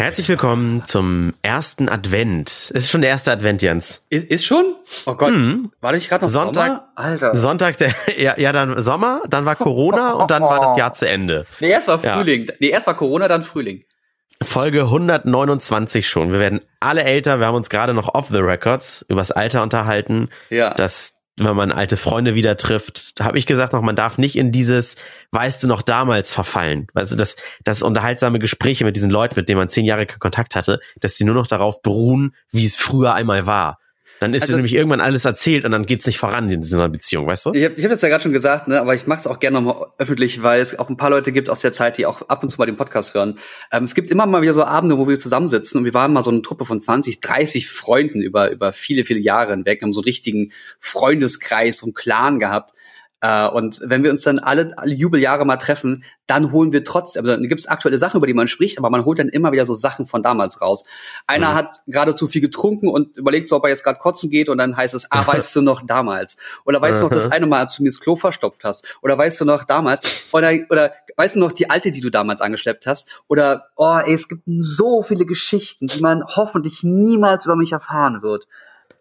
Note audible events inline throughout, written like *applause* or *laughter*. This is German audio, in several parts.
Herzlich willkommen zum ersten Advent. Es ist schon der erste Advent, Jens. Ist, ist schon? Oh Gott, Mhm. war ich gerade noch Sonntag- Sommer? Alter. Sonntag, der, *laughs* ja, ja, dann Sommer, dann war Corona und dann war das Jahr zu Ende. nee, erst war Ja. Frühling. Nee, erst war Corona, dann Frühling. Folge 129 schon. Wir werden alle älter. Wir haben uns gerade noch off the records übers Alter unterhalten. Ja. dass wenn man alte Freunde wieder trifft, habe ich gesagt noch, man darf nicht in dieses, weißt du noch damals verfallen. Weißt du, dass das unterhaltsame Gespräche mit diesen Leuten, mit denen man zehn Jahre Kontakt hatte, dass die nur noch darauf beruhen, wie es früher einmal war. Dann ist Also dir nämlich irgendwann alles erzählt und dann geht's nicht voran in so einer Beziehung, weißt du? Ich habe ich hab das ja gerade schon gesagt, ne, aber ich mache es auch gerne nochmal öffentlich, weil es auch ein paar Leute gibt aus der Zeit, die auch ab und zu mal den Podcast hören. Ähm, es gibt immer mal wieder so Abende, wo wir zusammensitzen und wir waren mal so eine Truppe von 20, 30 Freunden über, über viele, viele Jahre hinweg, haben so einen richtigen Freundeskreis, einen Clan gehabt. Äh, und wenn wir uns dann alle, alle Jubeljahre mal treffen, dann holen wir trotzdem, also dann gibt es aktuelle Sachen, über die man spricht, aber man holt dann immer wieder so Sachen von damals raus. Einer Mhm. hat gerade zu viel getrunken und überlegt so, ob er jetzt gerade kotzen geht und dann heißt es, ah, *laughs* weißt du noch damals? Oder weißt du noch, das Mhm. eine Mal, du mir das Klo verstopft hast? Oder weißt du noch damals? Oder, oder weißt du noch die alte, die du damals angeschleppt hast? Oder, oh, ey, es gibt so viele Geschichten, die man hoffentlich niemals über mich erfahren wird.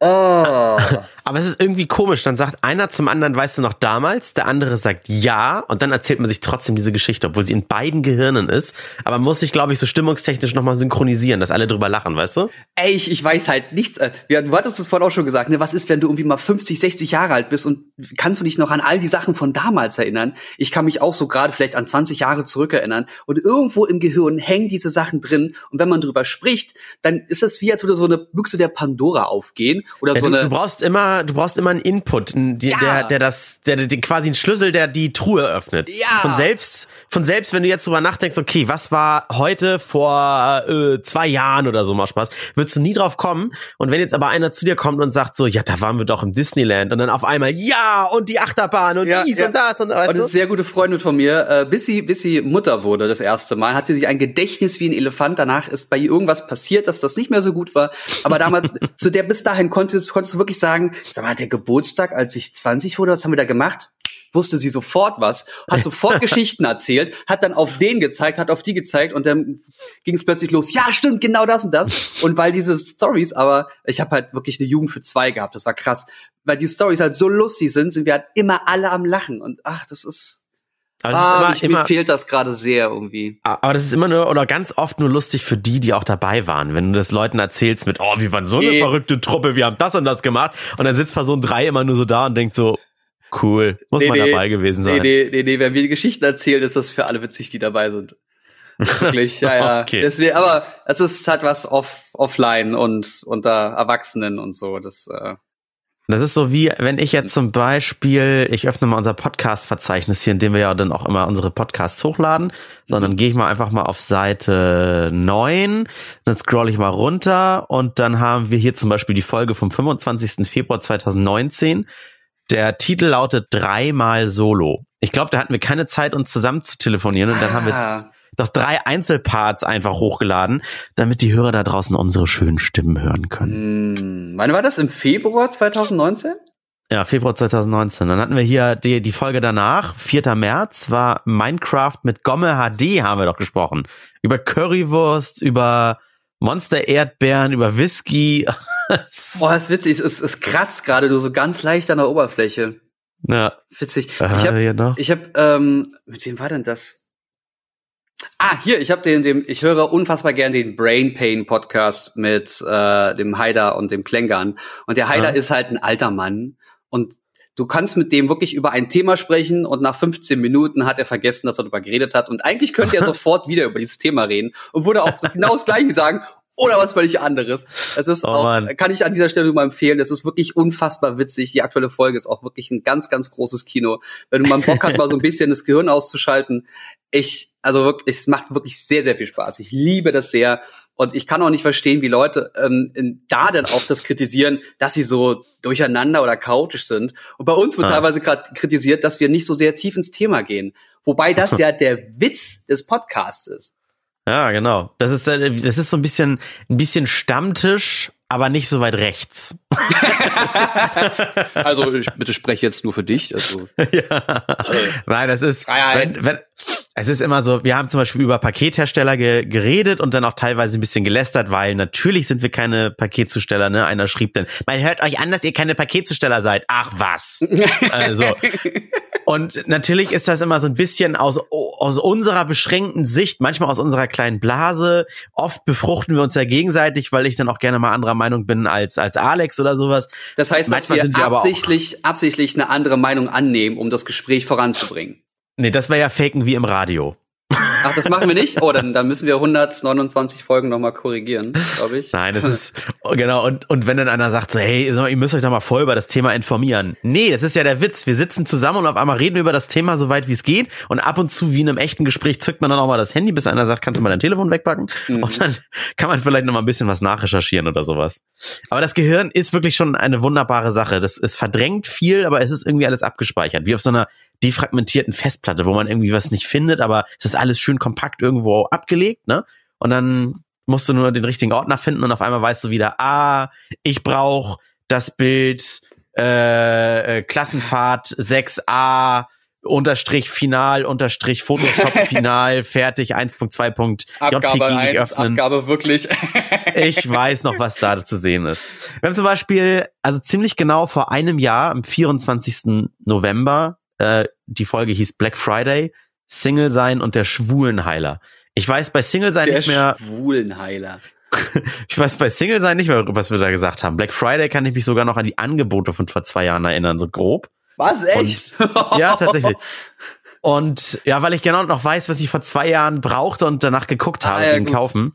Oh. *laughs* Aber es ist irgendwie komisch. Dann sagt einer zum anderen, weißt du noch damals, der andere sagt ja und dann erzählt man sich trotzdem diese Geschichte, obwohl sie in beiden Gehirnen ist. Aber man muss sich, glaube ich, so stimmungstechnisch nochmal synchronisieren, dass alle drüber lachen, weißt du? Ey, ich, ich weiß halt nichts. Äh, Ja, du hattest es vorhin auch schon gesagt, ne? Was ist, wenn du irgendwie mal 50, 60 Jahre alt bist und kannst du dich noch an all die Sachen von damals erinnern? Ich kann mich auch so gerade vielleicht an 20 Jahre zurückerinnern und irgendwo im Gehirn hängen diese Sachen drin und wenn man drüber spricht, dann ist es wie, als würde so eine Büchse der Pandora aufgehen oder Ja, so du, eine. du brauchst immer, du brauchst immer einen Input, der, Ja. der, der das, der, der quasi einen Schlüssel, der die Truhe öffnet. Ja. Von selbst, von selbst, wenn du jetzt drüber nachdenkst, okay, was war heute vor äh, zwei Jahren oder so mal Spaß, würdest du nie drauf kommen. Und wenn jetzt aber einer zu dir kommt und sagt so, ja, da waren wir doch im Disneyland und dann auf einmal, ja, und die Achterbahn und Ja, dies und das und Und weißt du? eine sehr gute Freundin von mir, äh, bis sie, bis sie Mutter wurde das erste Mal, hatte sie ein Gedächtnis wie ein Elefant. Danach ist bei ihr irgendwas passiert, dass das nicht mehr so gut war. Aber damals, *laughs* zu der bis dahin konntest, konntest du wirklich sagen, sag mal, der Geburtstag, als ich 20 wurde, was haben wir da gemacht? Wusste sie sofort was, hat sofort *laughs* Geschichten erzählt, hat dann auf den gezeigt, hat auf die gezeigt und dann ging es plötzlich los. Ja, stimmt, genau das und das. Und weil diese Stories, aber ich habe halt wirklich eine Jugend für zwei gehabt, das war krass. Weil die Stories halt so lustig sind, sind wir halt immer alle am Lachen. Und ach, das ist. Aber das Ah, immer, mir immer, fehlt das gerade sehr irgendwie. aber das ist immer nur, oder ganz oft nur lustig für die, die auch dabei waren. Wenn du das Leuten erzählst mit, oh, wir waren so eine Nee. verrückte Truppe, wir haben das und das gemacht. Und dann sitzt Person drei immer nur so da und denkt so, cool, muss man dabei gewesen sein. Nee, nee, nee, nee, wenn wir die Geschichten erzählen, ist das für alle witzig, die dabei sind. Wirklich, *laughs* ja, ja. Okay. Deswegen, aber es ist halt was off, offline und unter Erwachsenen und so. Das, äh, Das ist so wie, wenn ich jetzt zum Beispiel, ich öffne mal unser Podcast-Verzeichnis hier, in dem wir ja dann auch immer unsere Podcasts hochladen, sondern gehe ich mal einfach mal auf Seite 9, dann scroll ich mal runter und dann haben wir hier zum Beispiel die Folge vom 25. Februar 2019. Der Titel lautet dreimal Solo. Ich glaube, da hatten wir keine Zeit, uns zusammen zu telefonieren und dann haben wir ah, doch drei Einzelparts einfach hochgeladen, damit die Hörer da draußen unsere schönen Stimmen hören können. hm, wann war das? Im Februar 2019? Ja, Februar 2019. Dann hatten wir hier die, die Folge danach, 4. März, war Minecraft mit Gomme HD, haben wir doch gesprochen. Über Currywurst, über Monster Erdbeeren, über Whisky. *laughs* Boah, das ist witzig. Es, es kratzt gerade nur so ganz leicht an der Oberfläche. ja, Witzig. Ich habe. Ich habe, ähm, mit wem war denn das? Ah, hier, ich habe den, dem, ich höre unfassbar gern den Brain Pain Podcast mit äh, dem Haider und dem Klängern. Und der Haider Ja. ist halt ein alter Mann und du kannst mit dem wirklich über ein Thema sprechen und nach 15 Minuten hat er vergessen, dass er darüber geredet hat. Und eigentlich könnte er *laughs* sofort wieder über dieses Thema reden und würde auch genau das Gleiche sagen oder was völlig anderes. Es ist Oh auch, Mann. kann ich an dieser Stelle nur mal empfehlen. Es ist wirklich unfassbar witzig. Die aktuelle Folge ist auch wirklich ein ganz, ganz großes Kino. Wenn man Bock hat, *laughs* mal so ein bisschen das Gehirn auszuschalten. Ich, also wirklich, es macht wirklich sehr, sehr viel Spaß. Ich liebe das sehr. Und ich kann auch nicht verstehen, wie Leute ähm, in- da denn auch das kritisieren, dass sie so durcheinander oder chaotisch sind. Und bei uns wird Ah. teilweise gerade kritisiert, dass wir nicht so sehr tief ins Thema gehen. Wobei das *laughs* ja der Witz des Podcasts ist. Ja, genau. Das ist, äh, das ist so ein bisschen, ein bisschen Stammtisch, aber nicht so weit rechts. *laughs* Also ich bitte spreche jetzt nur für dich. Also *laughs* ja. Nein, das ist, wenn, wenn, Es ist immer so, wir haben zum Beispiel über Pakethersteller ge geredet und dann auch teilweise ein bisschen gelästert, weil natürlich sind wir keine Paketzusteller, ne? Einer schrieb dann, man hört euch an, dass ihr keine Paketzusteller seid. Ach was. *laughs* also. Und natürlich ist das immer so ein bisschen aus, aus unserer beschränkten Sicht, manchmal aus unserer kleinen Blase. Oft befruchten wir uns ja gegenseitig, weil ich dann auch gerne mal anderer Meinung bin als, als Alex oder sowas. Das heißt, dass wir, wir absichtlich, absichtlich eine andere Meinung annehmen, um das Gespräch voranzubringen. Nee, das wäre ja Faken wie im Radio. Ach, das machen wir nicht? Oh, dann, dann müssen wir 129 Folgen nochmal korrigieren, glaube ich. Nein, das ist, oh, genau, und, und wenn dann einer sagt so, hey, ihr müsst euch doch mal voll über das Thema informieren. Nee, das ist ja der Witz. Wir sitzen zusammen und auf einmal reden über das Thema so weit wie es geht und ab und zu wie in einem echten Gespräch zückt man dann auch mal das Handy, bis einer sagt, kannst du mal dein Telefon wegpacken? Mhm. Und dann kann man vielleicht noch mal ein bisschen was nachrecherchieren oder sowas. Aber das Gehirn ist wirklich schon eine wunderbare Sache. Das ist verdrängt viel, aber es ist irgendwie alles abgespeichert. Wie auf so einer defragmentierten Festplatte, wo man irgendwie was nicht findet, aber es ist alles schön kompakt irgendwo abgelegt, ne? Und dann musst du nur den richtigen Ordner finden und auf einmal weißt du wieder, ah, ich brauche das Bild äh, äh Klassenfahrt 6a unterstrich final unterstrich Photoshop *laughs* final fertig 1.2. Abgabe 1, Abgabe wirklich. *laughs* ich weiß noch, was da zu sehen ist. Wir haben zum Beispiel, also ziemlich genau vor einem Jahr, am 24. November, äh, die Folge hieß Black Friday, Single sein und der Schwulenheiler. Ich weiß bei Single sein der nicht mehr. Schwulenheiler. *laughs* ich weiß bei Single sein nicht mehr, was wir da gesagt haben. Black Friday kann ich mich sogar noch an die Angebote von vor zwei Jahren erinnern, so grob. Was, echt? Und, ja, tatsächlich. *laughs* Und ja, weil ich genau noch weiß, was ich vor zwei Jahren brauchte und danach geguckt habe, ah, ja, den gut. kaufen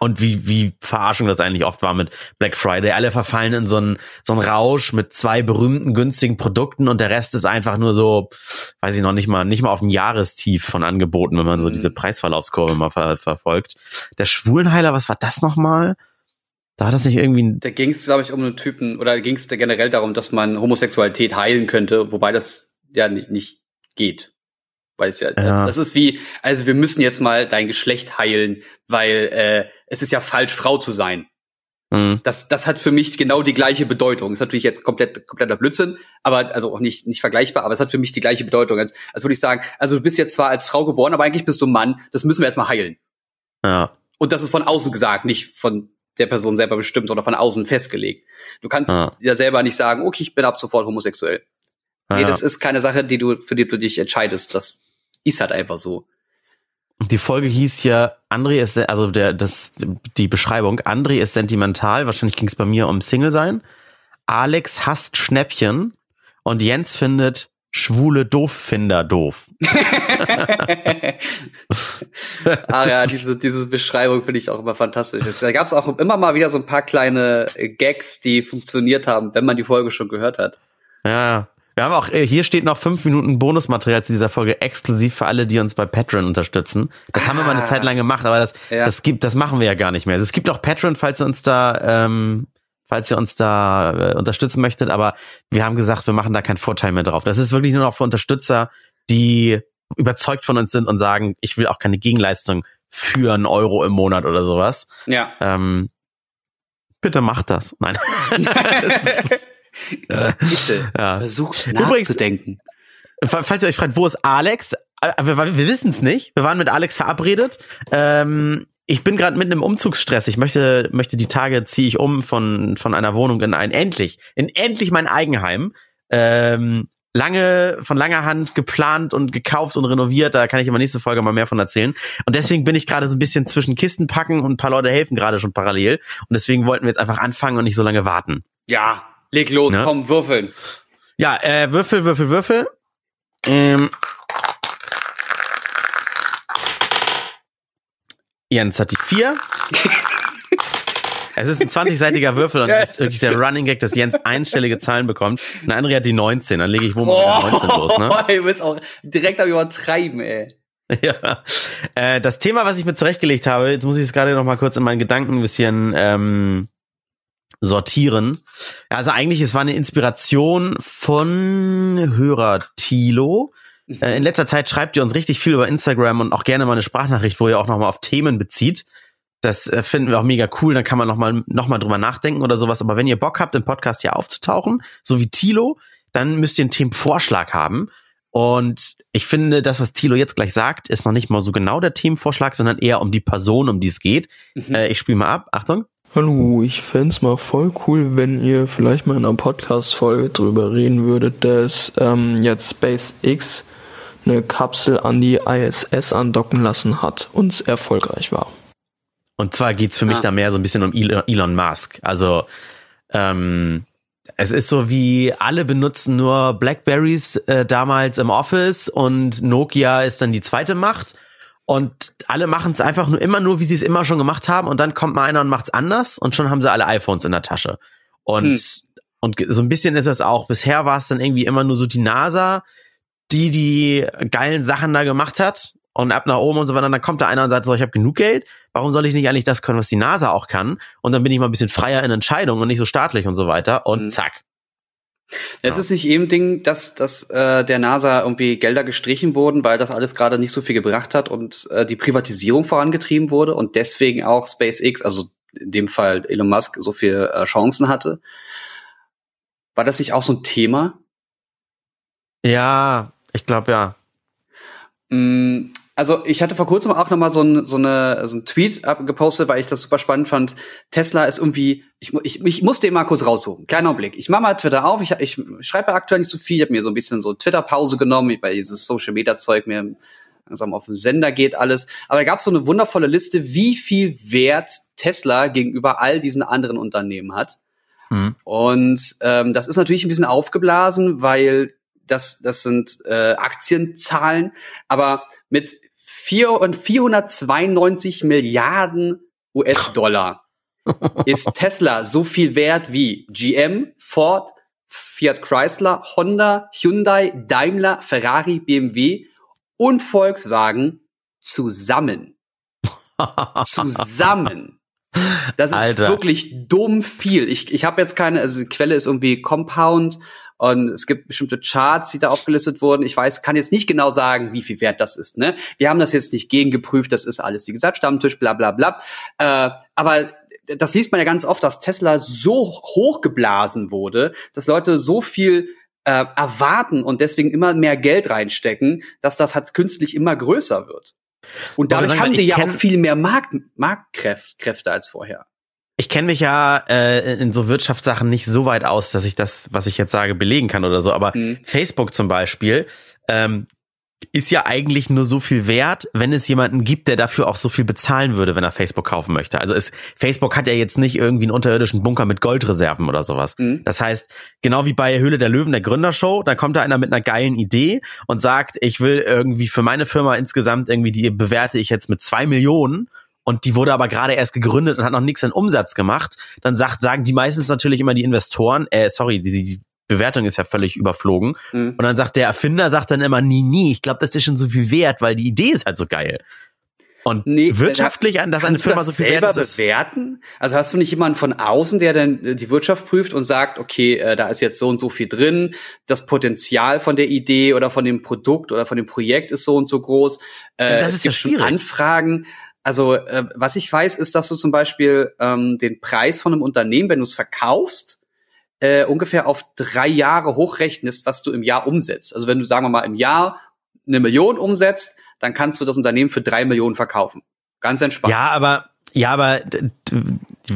und wie, wie Verarschung das eigentlich oft war mit Black Friday. Alle verfallen in so einen, so einen Rausch mit zwei berühmten, günstigen Produkten und der Rest ist einfach nur so, weiß ich noch nicht mal, nicht mal auf dem Jahrestief von Angeboten, wenn man so mhm. diese Preisverlaufskurve mal ver verfolgt. Der Schwulenheiler, was war das nochmal? Da hat das nicht irgendwie. Da ging es, glaube ich, um einen Typen, oder ging es generell darum, dass man Homosexualität heilen könnte, wobei das ja nicht, nicht geht. Weiß ja, ja, das ist wie, also wir müssen jetzt mal dein Geschlecht heilen, weil äh, es ist ja falsch, Frau zu sein. Mhm. Das, das hat für mich genau die gleiche Bedeutung. Ist natürlich jetzt komplett kompletter Blödsinn, aber also auch nicht nicht vergleichbar, aber es hat für mich die gleiche Bedeutung. Als, als würde ich sagen, also du bist jetzt zwar als Frau geboren, aber eigentlich bist du ein Mann. Das müssen wir jetzt mal heilen. Ja. Und das ist von außen gesagt, nicht von der Person selber bestimmt oder von außen festgelegt. Du kannst ja, ja selber nicht sagen, okay, ich bin ab sofort homosexuell. Nee, ja. das ist keine Sache, die du, für die du dich entscheidest. Das ist halt einfach so. Die Folge hieß ja, André ist, also der, das, die Beschreibung, André ist sentimental, wahrscheinlich ging es bei mir um Single sein. Alex hasst Schnäppchen und Jens findet schwule Dooffinder doof. *laughs* ah ja, diese, diese Beschreibung finde ich auch immer fantastisch. Da gab es auch immer mal wieder so ein paar kleine Gags, die funktioniert haben, wenn man die Folge schon gehört hat. Ja, wir haben auch, äh, hier steht noch fünf Minuten Bonusmaterial zu dieser Folge exklusiv für alle, die uns bei Patreon unterstützen. Das ah. haben wir mal eine Zeit lang gemacht, aber das, ja. das gibt, das machen wir ja gar nicht mehr. Also es gibt auch Patreon, falls ihr uns da, ähm, falls ihr uns da äh, unterstützen möchtet, aber wir haben gesagt, wir machen da keinen Vorteil mehr drauf. Das ist wirklich nur noch für Unterstützer, die überzeugt von uns sind und sagen, ich will auch keine Gegenleistung für einen Euro im Monat oder sowas. Ja. Ähm, bitte macht das. Nein. *laughs* *laughs* *laughs* das Bitte, ja. versucht nachzudenken. Übrigens, falls ihr euch fragt, wo ist Alex? Äh, wir, wir wissen es nicht. Wir waren mit Alex verabredet. Ähm, ich bin gerade mitten im Umzugsstress. Ich möchte, möchte die Tage ziehe ich um von, von einer Wohnung in ein endlich, in endlich mein Eigenheim. Ähm, lange, von langer Hand geplant und gekauft und renoviert. Da kann ich immer nächste Folge mal mehr von erzählen. Und deswegen bin ich gerade so ein bisschen zwischen Kisten packen und ein paar Leute helfen gerade schon parallel. Und deswegen wollten wir jetzt einfach anfangen und nicht so lange warten. Ja, Leg los, ja. komm, würfeln. Ja, äh, Würfel, Würfel, Würfel. Ähm. Jens hat die vier. es ist ein 20-seitiger Würfel und es ist wirklich der Running Gag, dass Jens einstellige Zahlen bekommt. Und André hat die 19. Dann lege ich wo mal oh, 19 los, ne? *laughs* Du bist auch direkt am Übertreiben, ey. *laughs* Ja. Äh, das Thema, was ich mir zurechtgelegt habe, jetzt muss ich es gerade noch mal kurz in meinen Gedanken ein bisschen ähm, sortieren. Also eigentlich, es war eine Inspiration von Hörer Tilo. Mhm. Äh, in letzter Zeit schreibt ihr uns richtig viel über Instagram und auch gerne mal eine Sprachnachricht, wo ihr auch nochmal auf Themen bezieht. Das äh, finden wir auch mega cool. Dann kann man nochmal noch mal drüber nachdenken oder sowas. Aber wenn ihr Bock habt, im Podcast hier aufzutauchen, so wie Tilo, dann müsst ihr einen Themenvorschlag haben. Und ich finde, das, was Thilo jetzt gleich sagt, ist noch nicht mal so genau der Themenvorschlag, sondern eher um die Person, um die es geht. Mhm. Äh, ich spiele mal ab. Achtung. Hallo, ich fände mal voll cool, wenn ihr vielleicht mal in einer Podcast-Folge drüber reden würdet, dass ähm, jetzt SpaceX eine Kapsel an die ISS andocken lassen hat und es erfolgreich war. Und zwar geht's für mich ah. da mehr so ein bisschen um Elon Musk. Also ähm, es ist so wie alle benutzen nur Blackberries äh, damals im Office und Nokia ist dann die zweite Macht und alle machen es einfach nur immer nur, wie sie es immer schon gemacht haben. Und dann kommt mal einer und macht's anders und schon haben sie alle iPhones in der Tasche. Und, hm. und so ein bisschen ist es auch. Bisher war es dann irgendwie immer nur so die NASA, die die geilen Sachen da gemacht hat. Und ab nach oben und so weiter, dann kommt da einer und sagt so, ich habe genug Geld, warum soll ich nicht eigentlich das können, was die NASA auch kann? Und dann bin ich mal ein bisschen freier in Entscheidungen und nicht so staatlich und so weiter. Und hm. zack, es ja. ist nicht eben Ding, dass, dass äh, der NASA irgendwie Gelder gestrichen wurden, weil das alles gerade nicht so viel gebracht hat und äh, die Privatisierung vorangetrieben wurde und deswegen auch SpaceX, also in dem Fall Elon Musk, so viel äh, Chancen hatte. War das nicht auch so ein Thema? Ja, ich glaube ja. Mm, also ich hatte vor kurzem auch noch mal so ein, so eine, so ein Tweet gepostet, weil ich das super spannend fand. Tesla ist irgendwie, ich, ich, ich musste den mal kurz raussuchen. Kleiner Blick. Ich mache mal Twitter auf. Ich, ich schreibe aktuell nicht so viel. Ich habe mir so ein bisschen so Twitter-Pause genommen, weil dieses Social-Media-Zeug mir langsam auf den Sender geht alles. Aber da gab es so eine wundervolle Liste, wie viel Wert Tesla gegenüber all diesen anderen Unternehmen hat. Mhm. Und ähm, das ist natürlich ein bisschen aufgeblasen, weil das, das sind äh, Aktienzahlen, aber mit 492 Milliarden US-Dollar *laughs* ist Tesla so viel wert wie GM, Ford, Fiat Chrysler, Honda, Hyundai, Daimler, Ferrari, BMW und Volkswagen zusammen. *laughs* zusammen. Das ist Alter. wirklich dumm viel. Ich, ich habe jetzt keine, also die Quelle ist irgendwie Compound und es gibt bestimmte Charts, die da aufgelistet wurden. Ich weiß, kann jetzt nicht genau sagen, wie viel wert das ist. Ne? Wir haben das jetzt nicht gegengeprüft, das ist alles, wie gesagt, Stammtisch, bla bla bla. Äh, aber das liest man ja ganz oft, dass Tesla so hochgeblasen wurde, dass Leute so viel äh, erwarten und deswegen immer mehr Geld reinstecken, dass das halt künstlich immer größer wird. Und dadurch haben die ja auch viel mehr Markt, Marktkräfte als vorher ich kenne mich ja äh, in so Wirtschaftssachen nicht so weit aus, dass ich das, was ich jetzt sage, belegen kann oder so. Aber mhm. Facebook zum Beispiel ähm, ist ja eigentlich nur so viel wert, wenn es jemanden gibt, der dafür auch so viel bezahlen würde, wenn er Facebook kaufen möchte. Also ist, Facebook hat ja jetzt nicht irgendwie einen unterirdischen Bunker mit Goldreserven oder sowas. Mhm. Das heißt, genau wie bei Höhle der Löwen, der Gründershow, da kommt da einer mit einer geilen Idee und sagt, ich will irgendwie für meine Firma insgesamt irgendwie, die bewerte ich jetzt mit zwei Millionen und die wurde aber gerade erst gegründet und hat noch nichts in Umsatz gemacht, dann sagt, sagen die meistens natürlich immer die Investoren, äh, sorry, die, die Bewertung ist ja völlig überflogen. Mhm. Und dann sagt der Erfinder, sagt dann immer, nie, nie, ich glaube, das ist schon so viel wert, weil die Idee ist halt so geil. Und nee, wirtschaftlich, an das eine Firma so viel selber wert ist. bewerten? Also hast du nicht jemanden von außen, der dann äh, die Wirtschaft prüft und sagt, okay, äh, da ist jetzt so und so viel drin, das Potenzial von der Idee oder von dem Produkt oder von dem Projekt ist so und so groß. Äh, das ist ja schwierig. Anfragen. Also äh, was ich weiß, ist, dass du zum Beispiel ähm, den Preis von einem Unternehmen, wenn du es verkaufst, äh, ungefähr auf drei Jahre hochrechnest, was du im Jahr umsetzt. Also wenn du, sagen wir mal, im Jahr eine Million umsetzt, dann kannst du das Unternehmen für drei Millionen verkaufen. Ganz entspannt. Ja, aber ja, aber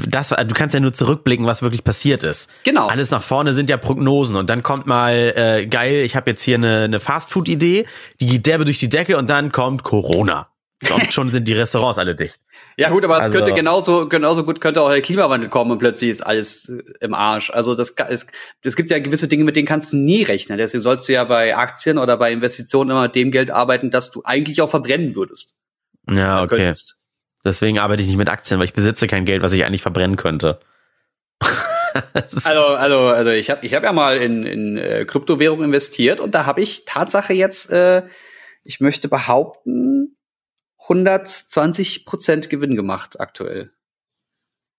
das, du kannst ja nur zurückblicken, was wirklich passiert ist. Genau. Alles nach vorne sind ja Prognosen und dann kommt mal äh, geil, ich habe jetzt hier eine, eine Fastfood-Idee, die geht derbe durch die Decke und dann kommt Corona. Und schon sind die Restaurants alle dicht. Ja gut, aber es also, könnte genauso genauso gut könnte auch der Klimawandel kommen und plötzlich ist alles im Arsch. Also das es, es gibt ja gewisse Dinge, mit denen kannst du nie rechnen. Deswegen sollst du ja bei Aktien oder bei Investitionen immer mit dem Geld arbeiten, das du eigentlich auch verbrennen würdest. Ja, okay. Könntest. Deswegen arbeite ich nicht mit Aktien, weil ich besitze kein Geld, was ich eigentlich verbrennen könnte. also, *laughs* also, also ich habe ich hab ja mal in, in äh, Kryptowährung investiert und da habe ich Tatsache jetzt, äh, ich möchte behaupten, 120 Prozent Gewinn gemacht aktuell.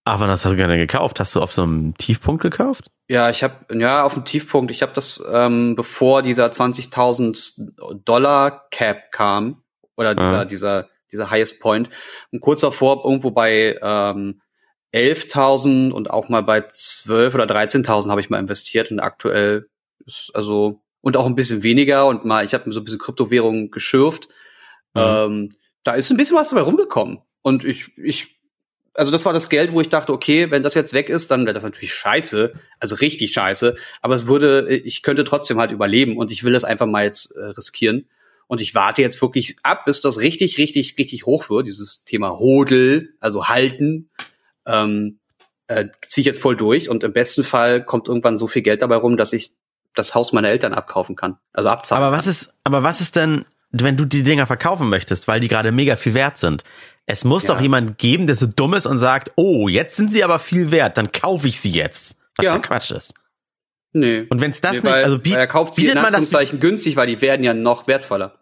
Ach, wann hast du gerne gekauft? Hast du auf so einem Tiefpunkt gekauft? Ja, ich habe ja auf dem Tiefpunkt. Ich habe das ähm, bevor dieser 20.000 Dollar Cap kam oder dieser ah. dieser dieser Highest Point und kurz davor irgendwo bei ähm, 11.000 und auch mal bei 12 oder 13.000 habe ich mal investiert und aktuell ist also und auch ein bisschen weniger und mal, ich habe so ein bisschen Kryptowährungen geschürft. Mhm. Ähm, da ist ein bisschen was dabei rumgekommen. Und ich, ich, also das war das Geld, wo ich dachte, okay, wenn das jetzt weg ist, dann wäre das natürlich scheiße, also richtig scheiße. Aber es würde, ich könnte trotzdem halt überleben und ich will das einfach mal jetzt äh, riskieren. Und ich warte jetzt wirklich ab, bis das richtig, richtig, richtig hoch wird, dieses Thema Hodel, also halten. Ähm, äh, ziehe ich jetzt voll durch und im besten Fall kommt irgendwann so viel Geld dabei rum, dass ich das Haus meiner Eltern abkaufen kann. Also abzahlen. Aber was ist, aber was ist denn, wenn du die Dinger verkaufen möchtest, weil die gerade mega viel wert sind? Es muss ja. doch jemand geben, der so dumm ist und sagt, oh, jetzt sind sie aber viel wert, dann kaufe ich sie jetzt. Was ja, Quatsch ist. Nee. Und wenn es das nee, nicht, also biet, er kauft sie in Anführungszeichen günstig, weil die werden ja noch wertvoller.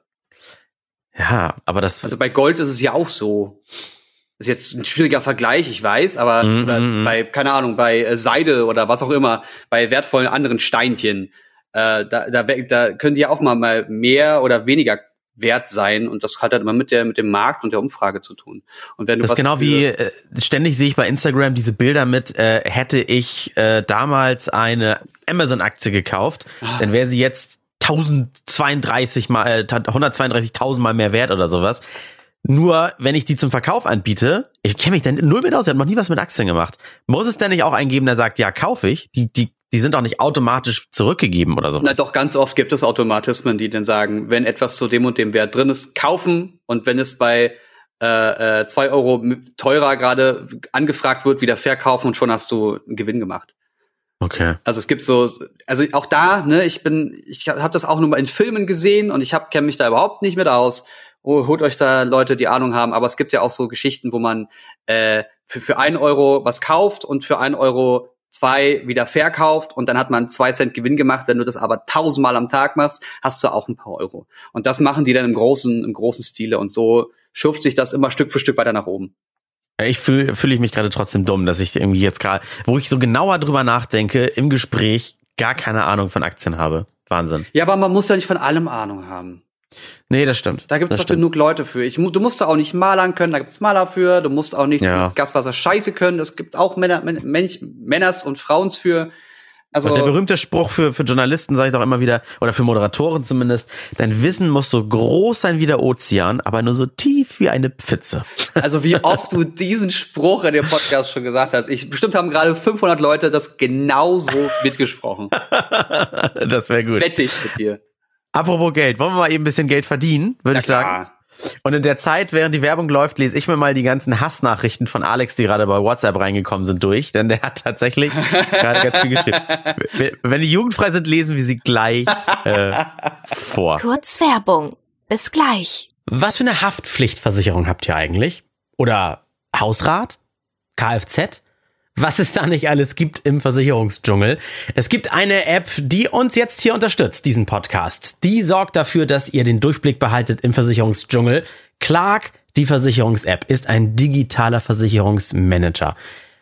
Ja, aber das. Also bei Gold ist es ja auch so. Das ist jetzt ein schwieriger Vergleich, ich weiß, aber mm, oder mm, bei, keine Ahnung, bei äh, Seide oder was auch immer, bei wertvollen anderen Steinchen, äh, da, da, da können die ja auch mal, mal mehr oder weniger wert sein und das hat halt immer mit der mit dem Markt und der Umfrage zu tun. Und wenn du das was genau wie äh, ständig sehe ich bei Instagram diese Bilder mit äh, hätte ich äh, damals eine Amazon Aktie gekauft, ah. dann wäre sie jetzt 1032 mal 132.000 mal mehr wert oder sowas. Nur, wenn ich die zum Verkauf anbiete, ich kenne mich denn null mit aus, ich habe noch nie was mit Aktien gemacht. Muss es denn nicht auch eingeben, der sagt, ja, kaufe ich? Die, die, die sind doch nicht automatisch zurückgegeben oder so. Na doch, ganz oft gibt es Automatismen, die dann sagen, wenn etwas zu dem und dem Wert drin ist, kaufen und wenn es bei äh, äh, zwei Euro teurer gerade angefragt wird, wieder verkaufen und schon hast du einen Gewinn gemacht. Okay. Also es gibt so, also auch da, ne, ich bin, ich habe das auch nur mal in Filmen gesehen und ich habe kenne mich da überhaupt nicht mit aus holt euch da Leute, die Ahnung haben. Aber es gibt ja auch so Geschichten, wo man äh, für, für einen Euro was kauft und für einen Euro zwei wieder verkauft und dann hat man zwei Cent Gewinn gemacht. Wenn du das aber tausendmal am Tag machst, hast du auch ein paar Euro. Und das machen die dann im großen, im großen Stile und so schürft sich das immer Stück für Stück weiter nach oben. Ich fühle fühl ich mich gerade trotzdem dumm, dass ich irgendwie jetzt gerade, wo ich so genauer drüber nachdenke, im Gespräch gar keine Ahnung von Aktien habe. Wahnsinn. Ja, aber man muss ja nicht von allem Ahnung haben. Nee, das stimmt. Da gibt es doch stimmt. genug Leute für. Ich, du musst da auch nicht malern können, da gibt es Maler für. Du musst auch nicht ja. Gaswasser scheiße können. Das gibt auch Männer, Mensch, Männers und Frauens für. Also und der berühmte Spruch für, für Journalisten sage ich doch immer wieder, oder für Moderatoren zumindest, dein Wissen muss so groß sein wie der Ozean, aber nur so tief wie eine Pfütze. *laughs* Also wie oft du diesen Spruch in dem Podcast schon gesagt hast. Ich, bestimmt haben gerade 500 Leute das genauso mitgesprochen. das wäre gut. Wette ich mit dir. Apropos Geld, wollen wir mal eben ein bisschen Geld verdienen, würde ich sagen. Und in der Zeit, während die Werbung läuft, lese ich mir mal die ganzen Hassnachrichten von Alex, die gerade bei WhatsApp reingekommen sind, durch, denn der hat tatsächlich gerade ganz viel geschrieben. *laughs* Wenn die jugendfrei sind, lesen wir sie gleich äh, vor. Kurz Werbung. Bis gleich. Was für eine Haftpflichtversicherung habt ihr eigentlich? Oder Hausrat? Kfz? Was es da nicht alles gibt im Versicherungsdschungel. Es gibt eine App, die uns jetzt hier unterstützt, diesen Podcast. Die sorgt dafür, dass ihr den Durchblick behaltet im Versicherungsdschungel. Clark, die Versicherungs-App, ist ein digitaler Versicherungsmanager.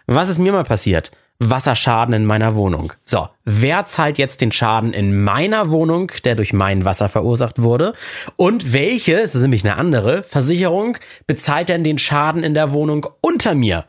Was ist mir mal passiert? Wasserschaden in meiner Wohnung. So, wer zahlt jetzt den Schaden in meiner Wohnung, der durch mein Wasser verursacht wurde? Und welche, es ist nämlich eine andere, Versicherung bezahlt denn den Schaden in der Wohnung unter mir?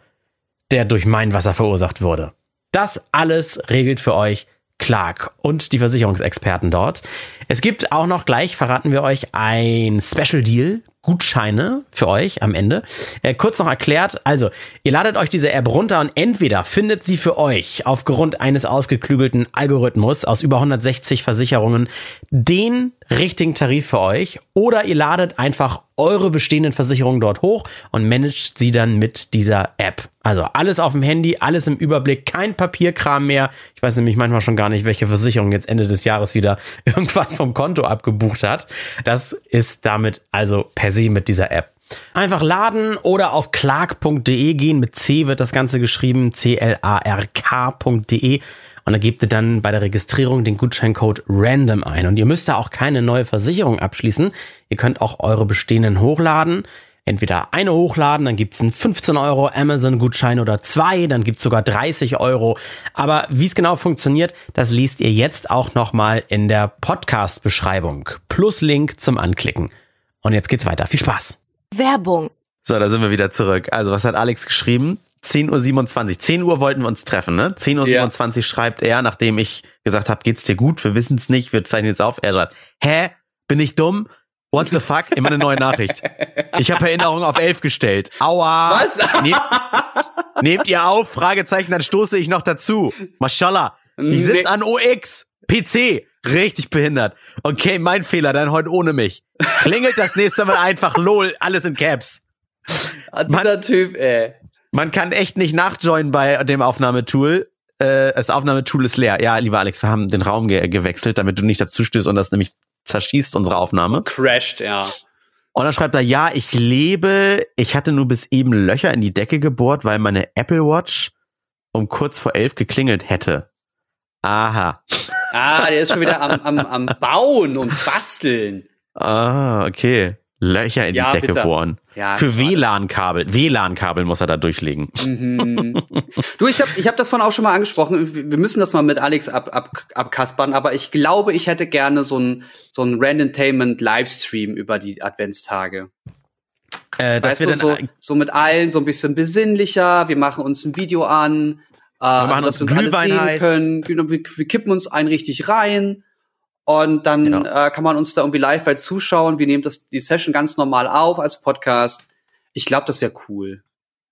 Der durch mein Wasser verursacht wurde. Das alles regelt für euch Clark und die Versicherungsexperten dort. Es gibt auch noch gleich, verraten wir euch, ein Special Deal, Gutscheine für euch am Ende. Äh, kurz noch erklärt, also ihr ladet euch diese App runter und entweder findet sie für euch aufgrund eines ausgeklügelten Algorithmus aus über 160 Versicherungen den richtigen Tarif für euch oder ihr ladet einfach eure bestehenden Versicherungen dort hoch und managt sie dann mit dieser App. Also alles auf dem Handy, alles im Überblick, kein Papierkram mehr. Ich weiß nämlich manchmal schon gar nicht, welche Versicherung jetzt Ende des Jahres wieder *laughs* irgendwas vom Konto abgebucht hat. Das ist damit also per se mit dieser App. Einfach laden oder auf clark.de gehen. Mit C wird das Ganze geschrieben, C-L-A-R-K.de. Und da gebt ihr dann bei der Registrierung den Gutscheincode RANDOM ein. Und ihr müsst da auch keine neue Versicherung abschließen. Ihr könnt auch eure bestehenden hochladen. Entweder eine hochladen, dann gibt's einen 15 Euro Amazon-Gutschein oder zwei, dann gibt's sogar 30 Euro. Aber wie es genau funktioniert, das liest ihr jetzt auch nochmal in der Podcast-Beschreibung. Plus Link zum Anklicken. Und jetzt geht's weiter. Viel Spaß. Werbung. So, da sind wir wieder zurück. Also, was hat Alex geschrieben? 10.27 Uhr. 10 Uhr wollten wir uns treffen, ne? 10.27 Uhr schreibt er, nachdem ich gesagt habe, geht's dir gut? Wir wissen es nicht, wir zeichnen jetzt auf. Er schreibt, hä? Bin ich dumm? What the fuck? Immer eine neue Nachricht. Ich habe Erinnerung auf 11 gestellt. Aua. Was? Nehmt, nehmt ihr auf? Fragezeichen, dann stoße ich noch dazu. Mashallah. Ich Nee. sitze an OX. PC. Richtig behindert. Okay, mein Fehler, dann heute ohne mich. Klingelt das nächste Mal einfach lol, alles in Caps. Ah, Dieser Typ, ey. Man kann echt nicht nachjoinen bei dem Aufnahmetool. Äh, das Aufnahmetool ist leer. Ja, lieber Alex, wir haben den Raum ge gewechselt, damit du nicht dazu stößt und das nämlich zerschießt, unsere Aufnahme. Crashed, ja. Und dann schreibt er, ja, ich lebe, ich hatte nur bis eben Löcher in die Decke gebohrt, weil meine Apple Watch um kurz vor elf geklingelt hätte. Aha. Ah, der ist schon wieder am, am, am Bauen und Basteln. Ah, okay. Löcher in Ja, die Decke bitte. bohren. Ja, Für. WLAN-Kabel. WLAN-Kabel muss er da durchlegen. Mhm. Du, ich habe ich hab das vorhin auch schon mal angesprochen. Wir müssen das mal mit Alex ab, ab, abkaspern, aber ich glaube, ich hätte gerne so ein so ein Randomtainment Livestream über die Adventstage. Äh, Weißt wir du, so, so mit allen so ein bisschen besinnlicher. Wir machen uns ein Video an, äh, machen also, dass uns wir uns alles Glühwein sehen heiß. können. Genau, Wir, wir kippen uns einen richtig rein. Und dann äh, kann man uns da irgendwie live bei zuschauen. Wir nehmen das, die Session ganz normal auf als Podcast. Ich glaube, das wäre cool.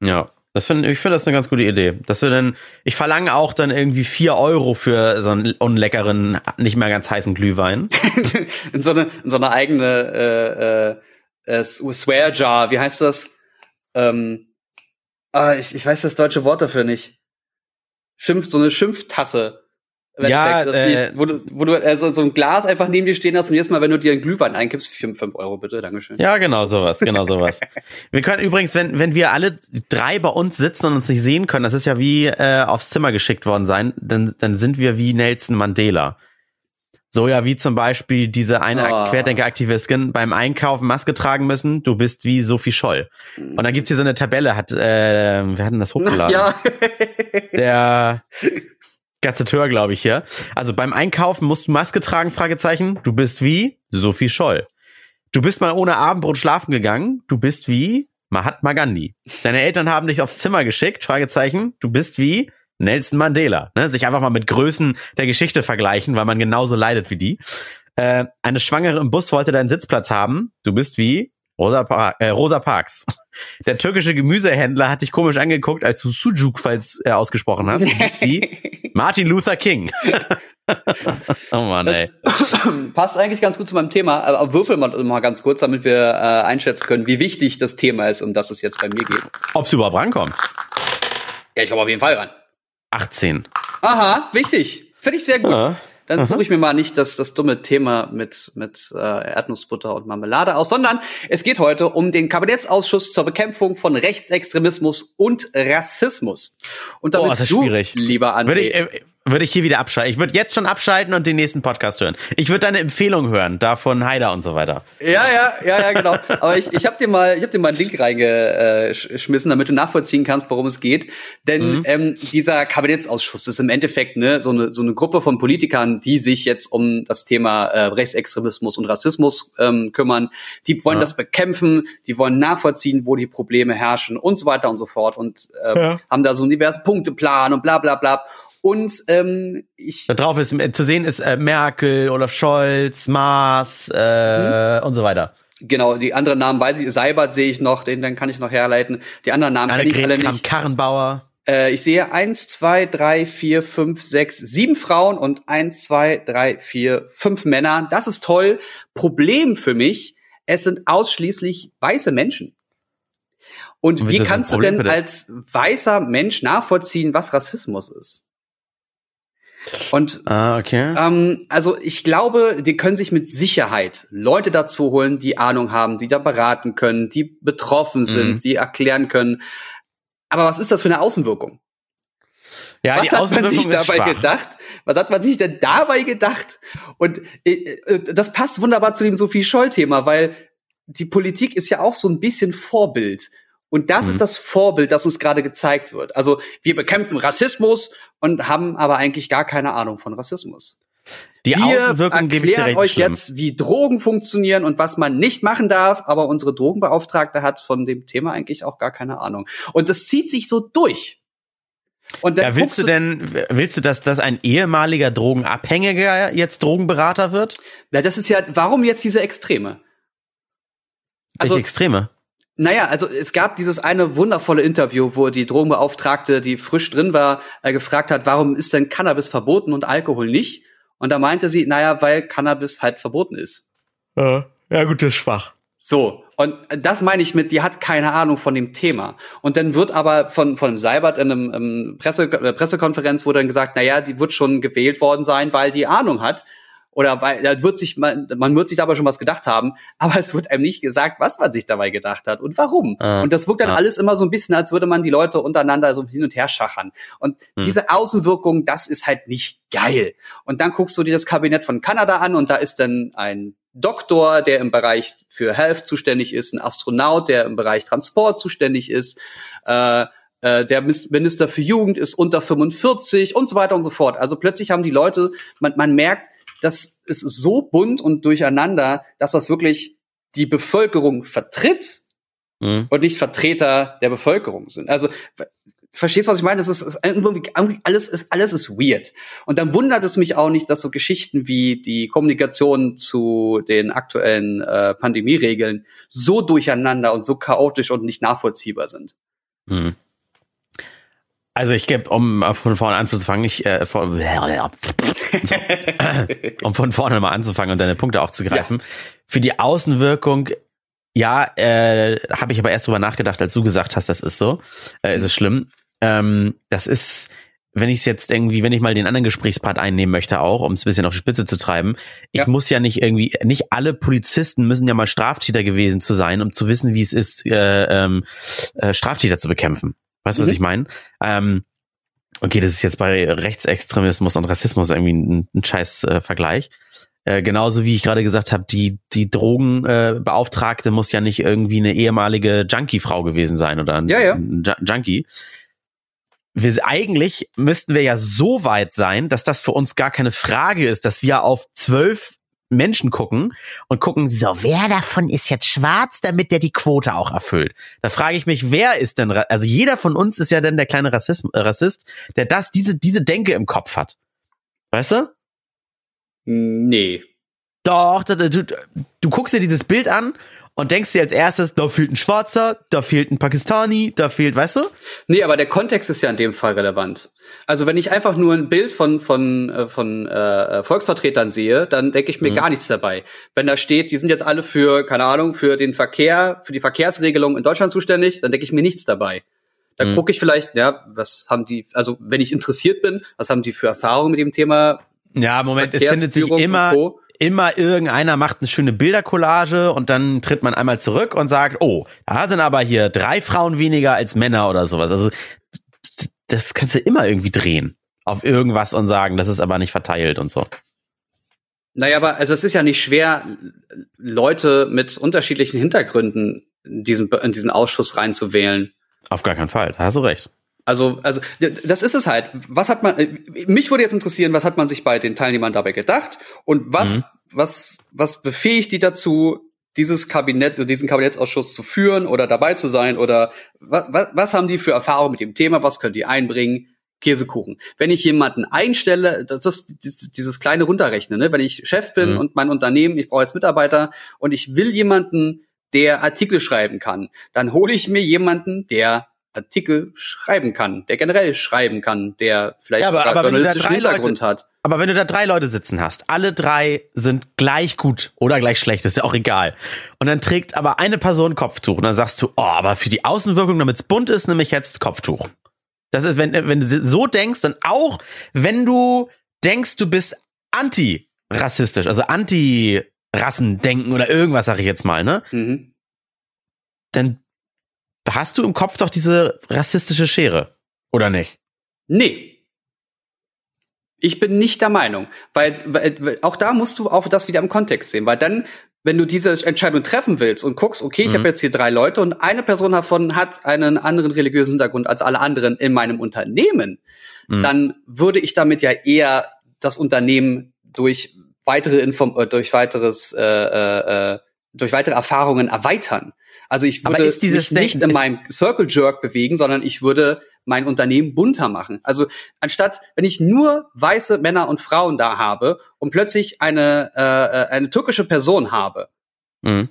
Ja, das find, ich finde das eine ganz gute Idee. Dass wir dann, ich verlange auch dann irgendwie vier Euro für so einen unleckeren, nicht mehr ganz heißen Glühwein. *laughs* in so eine, in so eine eigene äh, äh, äh, Swear Jar, wie heißt das? Ähm, ah, ich, ich weiß das deutsche Wort dafür nicht. Schimpf, so eine Schimpftasse. Ja, das- äh, wo du, wo du also so ein Glas einfach neben dir stehen hast und jedes Mal, wenn du dir einen Glühwein einkippst, 5 Euro bitte, Dankeschön. Ja, genau sowas, genau sowas. *laughs* Wir können übrigens, wenn, wenn wir alle drei bei uns sitzen und uns nicht sehen können, das ist ja wie äh, aufs Zimmer geschickt worden sein, dann, dann sind wir wie Nelson Mandela. So ja, wie zum Beispiel diese eine Ah. Querdenker-Aktivistin beim Einkaufen Maske tragen müssen, du bist wie Sophie Scholl. Und dann gibt's hier so eine Tabelle, hat, äh, wer hat denn das *laughs* hochgeladen? Ja. der *laughs* Gazetteur, glaube ich, hier. Also beim Einkaufen musst du Maske tragen, Fragezeichen. Du bist wie Sophie Scholl. Du bist mal ohne Abendbrot schlafen gegangen. Du bist wie Mahatma Gandhi. Deine Eltern haben dich aufs Zimmer geschickt, Fragezeichen. Du bist wie Nelson Mandela. Ne? Sich einfach mal mit Größen der Geschichte vergleichen, weil man genauso leidet wie die. Äh, eine Schwangere im Bus wollte deinen Sitzplatz haben. Du bist wie Rosa, pa äh, Rosa Parks. *laughs* Der türkische Gemüsehändler hat dich komisch angeguckt, als du Sujuk falls äh, ausgesprochen hast. Du bist wie *laughs* Martin Luther King. *laughs* oh Mann, ey. *clears throat* Passt eigentlich ganz gut zu meinem Thema, aber würfel mal, mal ganz kurz, damit wir äh, einschätzen können, wie wichtig das Thema ist, um das es jetzt bei mir geht. Ob's überhaupt rankommt. Ja, ich komme auf jeden Fall ran. 18. Aha, wichtig. Finde ich sehr gut. Ja. Dann Aha. suche ich mir mal nicht das, das dumme Thema mit, mit äh, Erdnussbutter und Marmelade aus, sondern es geht heute um den Kabinettsausschuss zur Bekämpfung von Rechtsextremismus und Rassismus. Und damit Boah, ist das du, schwierig. lieber André, Würde ich, äh, hier wieder abschalten. Ich würde jetzt schon abschalten und den nächsten Podcast hören. Ich würde deine Empfehlung hören, da von Haider und so weiter. Ja, ja, ja, ja, genau. Aber ich, ich habe dir mal, ich habe dir mal einen Link reingeschmissen, damit du nachvollziehen kannst, worum es geht. Denn ähm, dieser Kabinettsausschuss ist im Endeffekt ne so eine so eine Gruppe von Politikern, die sich jetzt um das Thema äh, Rechtsextremismus und Rassismus ähm, kümmern. Die wollen Ja. das bekämpfen, die wollen nachvollziehen, wo die Probleme herrschen und so weiter und so fort und ähm, Ja. haben da so einen diversen Punkteplan und bla bla bla. Und ähm, ich Da drauf ist äh, zu sehen ist äh, Merkel, Olaf Scholz, Maas äh, und so weiter. Genau, die anderen Namen weiß ich, Seibert sehe ich noch, den dann kann ich noch herleiten. Die anderen Namen kenne ich alle Annegret nicht. Kramp-Karrenbauer. Äh, ich sehe eins, zwei, drei, vier, fünf, sechs, sieben Frauen und eins, zwei, drei, vier, fünf Männer. Das ist toll. Problem für mich, es sind ausschließlich weiße Menschen. Und Und wie kannst du denn als weißer Mensch nachvollziehen, was Rassismus ist? Und Ah, okay. ähm, also ich glaube, die können sich mit Sicherheit Leute dazu holen, die Ahnung haben, die da beraten können, die betroffen sind, Mhm. die erklären können. Aber was ist das für eine Außenwirkung? ja, was hat man sich dabei schwach. gedacht? Was hat man sich denn dabei gedacht? Und äh, äh, das passt wunderbar zu dem Sophie Scholl-Thema, weil die Politik ist ja auch so ein bisschen Vorbild. Und das Mhm. ist das Vorbild, das uns gerade gezeigt wird. Also wir bekämpfen Rassismus und haben aber eigentlich gar keine Ahnung von Rassismus. Die wir Außenwirkung gebe ich dir recht euch schlimm. jetzt, wie Drogen funktionieren und was man nicht machen darf, aber unsere Drogenbeauftragte hat von dem Thema eigentlich auch gar keine Ahnung. Und das zieht sich so durch. Und dann Ja, willst du denn, willst du, dass, dass ein ehemaliger Drogenabhängiger jetzt Drogenberater wird? Na, das ist ja, warum jetzt diese Extreme? Welche Also- Extreme? Naja, also es gab dieses eine wundervolle Interview, wo die Drogenbeauftragte, die frisch drin war, äh, gefragt hat, warum ist denn Cannabis verboten und Alkohol nicht? Und da meinte sie, naja, weil Cannabis halt verboten ist. Ja, gut, das ist schwach. So, und das meine ich mit, die hat keine Ahnung von dem Thema. Und dann wird aber von, von dem Seibert in einem ähm, Presse, äh, Pressekonferenz wurde dann gesagt, na ja, die wird schon gewählt worden sein, weil die Ahnung hat. Oder weil da wird sich man, man wird sich dabei schon was gedacht haben, aber es wird einem nicht gesagt, was man sich dabei gedacht hat und warum. Ah, und das wirkt dann ah. alles immer so ein bisschen, als würde man die Leute untereinander so hin und her schachern. Und Hm. diese Außenwirkung, das ist halt nicht geil. Und dann guckst du dir das Kabinett von Kanada an und da ist dann ein Doktor, der im Bereich für Health zuständig ist, ein Astronaut, der im Bereich Transport zuständig ist, äh, äh, der Minister für Jugend ist unter 45 und so weiter und so fort. Also plötzlich haben die Leute, man, man merkt, das ist so bunt und durcheinander, dass das wirklich die Bevölkerung vertritt Mhm. und nicht Vertreter der Bevölkerung sind. Also ver- verstehst du, was ich meine? Das ist, ist alles ist alles ist weird. Und dann wundert es mich auch nicht, dass so Geschichten wie die Kommunikation zu den aktuellen äh, Pandemieregeln so durcheinander und so chaotisch und nicht nachvollziehbar sind. Mhm. Also ich gebe, um äh, von vorne anzufangen, ich äh, von, *laughs* um von vorne mal anzufangen und deine Punkte aufzugreifen. Für die Außenwirkung, ja, äh, habe ich aber erst drüber nachgedacht, als du gesagt hast, das ist so. Äh, ist es schlimm. Ähm, das ist, wenn ich es jetzt irgendwie, wenn ich mal den anderen Gesprächspart einnehmen möchte, auch, um es ein bisschen auf die Spitze zu treiben, ich Ja. muss ja nicht irgendwie, nicht alle Polizisten müssen ja mal Straftäter gewesen zu sein, um zu wissen, wie es ist, äh, ähm, äh, Straftäter zu bekämpfen. Weißt du, was Mhm. ich meine? Ähm, okay, das ist jetzt bei Rechtsextremismus und Rassismus irgendwie ein, ein scheiß äh, Vergleich. Äh, genauso wie ich gerade gesagt habe, die, die Drogenbeauftragte äh, muss ja nicht irgendwie eine ehemalige Junkie-Frau gewesen sein oder ein, Ja, ja. ein Ju- Junkie. Wir, eigentlich müssten wir ja so weit sein, dass das für uns gar keine Frage ist, dass wir auf zwölf Menschen gucken und gucken, so, wer davon ist jetzt schwarz, damit der die Quote auch erfüllt. Da frage ich mich, wer ist denn, also jeder von uns ist ja dann der kleine Rassist, äh, Rassist der das, diese, diese Denke im Kopf hat. Weißt du? Nee. Doch, da- du, du guckst dir dieses Bild an und denkst dir als erstes, da fehlt ein Schwarzer, da fehlt ein Pakistani, da fehlt, weißt du? Nee, aber der Kontext ist ja in dem Fall relevant. Also wenn ich einfach nur ein Bild von von äh, von äh, Volksvertretern sehe, dann denke ich mir Mhm. gar nichts dabei. Wenn da steht, die sind jetzt alle für keine Ahnung für den Verkehr, für die Verkehrsregelung in Deutschland zuständig, dann denke ich mir nichts dabei. Dann Mhm. gucke ich vielleicht, ja, was haben die, also wenn ich interessiert bin, was haben die für Erfahrungen mit dem Thema Ja, Moment, es findet sich immer. Immer irgendeiner macht eine schöne Bildercollage und dann tritt man einmal zurück und sagt, oh, da sind aber hier drei Frauen weniger als Männer oder sowas. Also das kannst du immer irgendwie drehen auf irgendwas und sagen, das ist aber nicht verteilt und so. Naja, aber also es ist ja nicht schwer, Leute mit unterschiedlichen Hintergründen in diesen, in diesen Ausschuss reinzuwählen. Auf gar keinen Fall, da hast du recht. Also, also das ist es halt. Was hat man? äh, Mich würde jetzt interessieren, was hat man sich bei den Teilnehmern dabei gedacht und was, Mhm. was, was befähigt die dazu, dieses Kabinett, diesen Kabinettsausschuss zu führen oder dabei zu sein oder was, was, haben die für Erfahrungen mit dem Thema? Was können die einbringen? Käsekuchen. Wenn ich jemanden einstelle, das ist dieses- dieses kleine Runterrechnen, ne? wenn ich Chef bin Mhm. und mein Unternehmen, ich brauche jetzt Mitarbeiter und ich will jemanden, der Artikel schreiben kann, dann hole ich mir jemanden, der Artikel schreiben kann, der generell schreiben kann, der vielleicht Ja, aber- aber journalistischen drei Leute- Hintergrund hat. Aber wenn du da drei Leute sitzen hast, alle drei sind gleich gut oder gleich schlecht, ist ja auch egal. Und dann trägt aber eine Person Kopftuch und dann sagst du, oh, aber für die Außenwirkung, damit es bunt ist, nehme ich jetzt Kopftuch. Das ist, wenn, wenn du so denkst, dann auch, wenn du denkst, du bist anti-rassistisch, also anti-Rassendenken oder irgendwas, sag ich jetzt mal, ne? Mhm. Dann hast du im Kopf doch diese rassistische Schere. Oder nicht? Nee. Ich bin nicht der Meinung, weil, weil, weil auch da musst du auch das wieder im Kontext sehen, weil dann, wenn du diese Entscheidung treffen willst und guckst, okay, ich Mhm. habe jetzt hier drei Leute und eine Person davon hat einen anderen religiösen Hintergrund als alle anderen in meinem Unternehmen, Mhm. dann würde ich damit ja eher das Unternehmen durch weitere Inform äh, durch weiteres äh, äh, äh, durch weitere Erfahrungen erweitern. Also ich würde mich nicht in meinem Circle Jerk bewegen, sondern ich würde mein Unternehmen bunter machen. Also anstatt, wenn ich nur weiße Männer und Frauen da habe und plötzlich eine, äh, äh, eine türkische Person habe, mhm.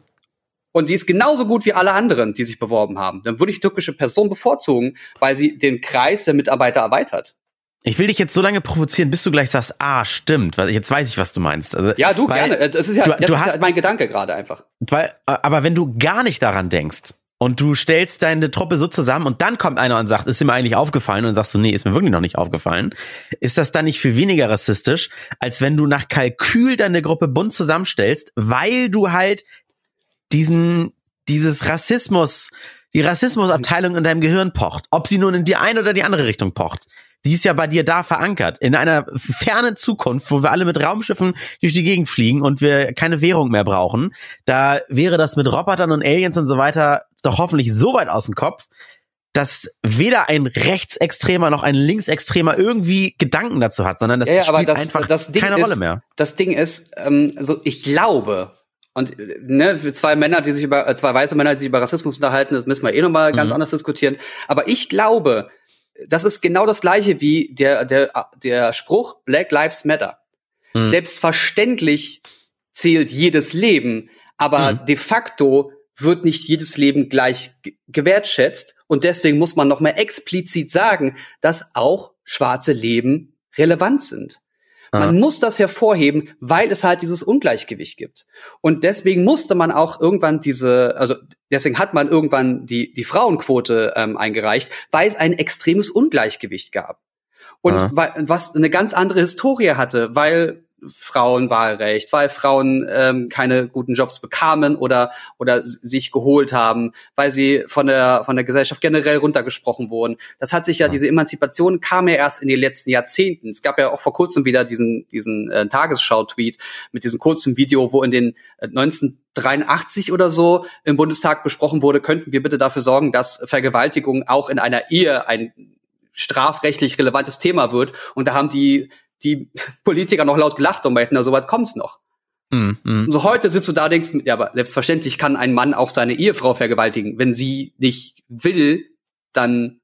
und die ist genauso gut wie alle anderen, die sich beworben haben, dann würde ich türkische Person bevorzugen, weil sie den Kreis der Mitarbeiter erweitert. Ich will dich jetzt so lange provozieren, bis du gleich sagst, ah, stimmt, jetzt weiß ich, was du meinst. Also, ja, du weil, gerne. Das ist ja, du, das du ist hast, ja mein Gedanke gerade einfach. Weil, aber wenn du gar nicht daran denkst und du stellst deine Truppe so zusammen und dann kommt einer und sagt, ist mir eigentlich aufgefallen und sagst du, nee, ist mir wirklich noch nicht aufgefallen, ist das dann nicht viel weniger rassistisch, als wenn du nach Kalkül deine Gruppe bunt zusammenstellst, weil du halt diesen, dieses Rassismus, die Rassismusabteilung in deinem Gehirn pocht, ob sie nun in die eine oder die andere Richtung pocht die ist ja bei dir da verankert. In einer fernen Zukunft, wo wir alle mit Raumschiffen durch die Gegend fliegen und wir keine Währung mehr brauchen, da wäre das mit Robotern und Aliens und so weiter doch hoffentlich so weit aus dem Kopf, dass weder ein Rechtsextremer noch ein Linksextremer irgendwie Gedanken dazu hat, sondern das ja, ja, spielt das, einfach das keine ist, Rolle mehr. Das Ding ist, ähm, so ich glaube, und ne, für zwei Männer, die sich über äh, zwei weiße Männer, die sich über Rassismus unterhalten, das müssen wir eh nochmal ganz mhm. anders diskutieren. Aber ich glaube, das ist genau das gleiche wie der, der, der Spruch Black Lives Matter. Mhm. Selbstverständlich zählt jedes Leben, aber mhm. de facto wird nicht jedes Leben gleich gewertschätzt und deswegen muss man noch mal explizit sagen, dass auch schwarze Leben relevant sind. Man ja. muss das hervorheben, weil es halt dieses Ungleichgewicht gibt. Und deswegen musste man auch irgendwann diese, also deswegen hat man irgendwann die, die Frauenquote ähm, eingereicht, weil es ein extremes Ungleichgewicht gab. Und ja. was eine ganz andere Historie hatte, weil Frauenwahlrecht, weil Frauen ähm, keine guten Jobs bekamen oder oder sich geholt haben, weil sie von der von der Gesellschaft generell runtergesprochen wurden. Das hat sich ja, ja. diese Emanzipation kam ja erst in den letzten Jahrzehnten. Es gab ja auch vor kurzem wieder diesen diesen äh, Tagesschau-Tweet mit diesem kurzen Video, wo in den äh, 1983 oder so im Bundestag besprochen wurde, könnten wir bitte dafür sorgen, dass Vergewaltigung auch in einer Ehe ein strafrechtlich relevantes Thema wird. Und da haben die die Politiker noch laut gelacht und meinten, na, so weit kommt's noch. Mm, mm. So heute sitzt du da denkst, ja, aber selbstverständlich kann ein Mann auch seine Ehefrau vergewaltigen. Wenn sie nicht will, dann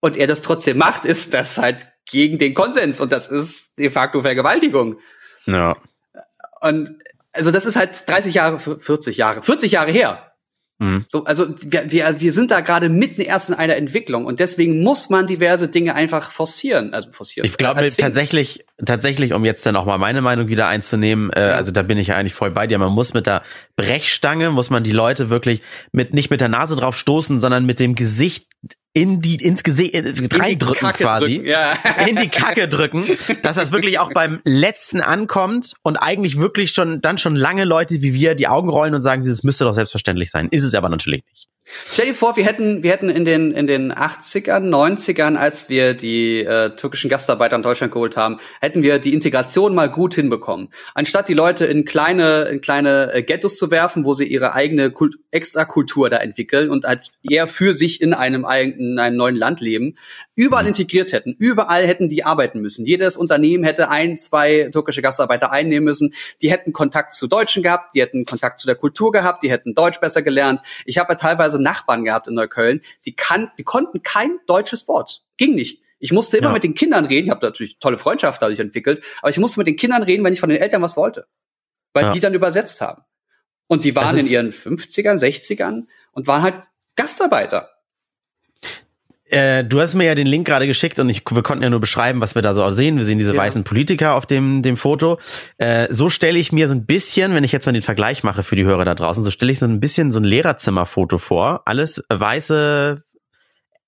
und er das trotzdem macht, ist das halt gegen den Konsens und das ist de facto Vergewaltigung. Ja. Und also das ist halt 30 Jahre, 40 Jahre, 40 Jahre her. Mhm. So, also wir, wir, wir sind da gerade mitten erst in einer Entwicklung und deswegen muss man diverse Dinge einfach forcieren. Also forcieren. Ich glaube tatsächlich, tatsächlich, um jetzt dann auch mal meine Meinung wieder einzunehmen, äh, ja. also da bin ich ja eigentlich voll bei dir. Man muss mit der Brechstange, muss man die Leute wirklich mit nicht mit der Nase drauf stoßen, sondern mit dem Gesicht in die ins Gesicht äh, reindrücken quasi drücken, ja. *laughs* in die Kacke drücken, dass das wirklich auch beim letzten ankommt und eigentlich wirklich schon dann schon lange Leute wie wir die Augen rollen und sagen, das müsste doch selbstverständlich sein. Ist es aber natürlich nicht. Stell dir vor, wir hätten, wir hätten in den, in den 80ern, 90ern, als wir die äh, türkischen Gastarbeiter in Deutschland geholt haben, hätten wir die Integration mal gut hinbekommen. Anstatt die Leute in kleine, in kleine äh, Ghettos zu werfen, wo sie ihre eigene Kult Extrakultur da entwickeln und halt eher für sich in einem, in einem neuen Land leben, überall integriert hätten. Überall hätten die arbeiten müssen. Jedes Unternehmen hätte ein, zwei türkische Gastarbeiter einnehmen müssen. Die hätten Kontakt zu Deutschen gehabt, die hätten Kontakt zu der Kultur gehabt, die hätten Deutsch besser gelernt. Ich habe ja teilweise teilweise Nachbarn gehabt in Neukölln, die, kann, die konnten kein deutsches Wort. Ging nicht. Ich musste immer ja. mit den Kindern reden. Ich habe natürlich tolle Freundschaft dadurch entwickelt, aber ich musste mit den Kindern reden, wenn ich von den Eltern was wollte. Weil ja. die dann übersetzt haben. Und die waren in ihren 50ern, 60ern und waren halt Gastarbeiter. Äh, du hast mir ja den Link gerade geschickt und ich, wir konnten ja nur beschreiben, was wir da so sehen. Wir sehen diese ja. weißen Politiker auf dem, dem Foto. Äh, so stelle ich mir so ein bisschen, wenn ich jetzt mal den Vergleich mache für die Hörer da draußen, so stelle ich so ein bisschen so ein Lehrerzimmerfoto vor. Alles weiße,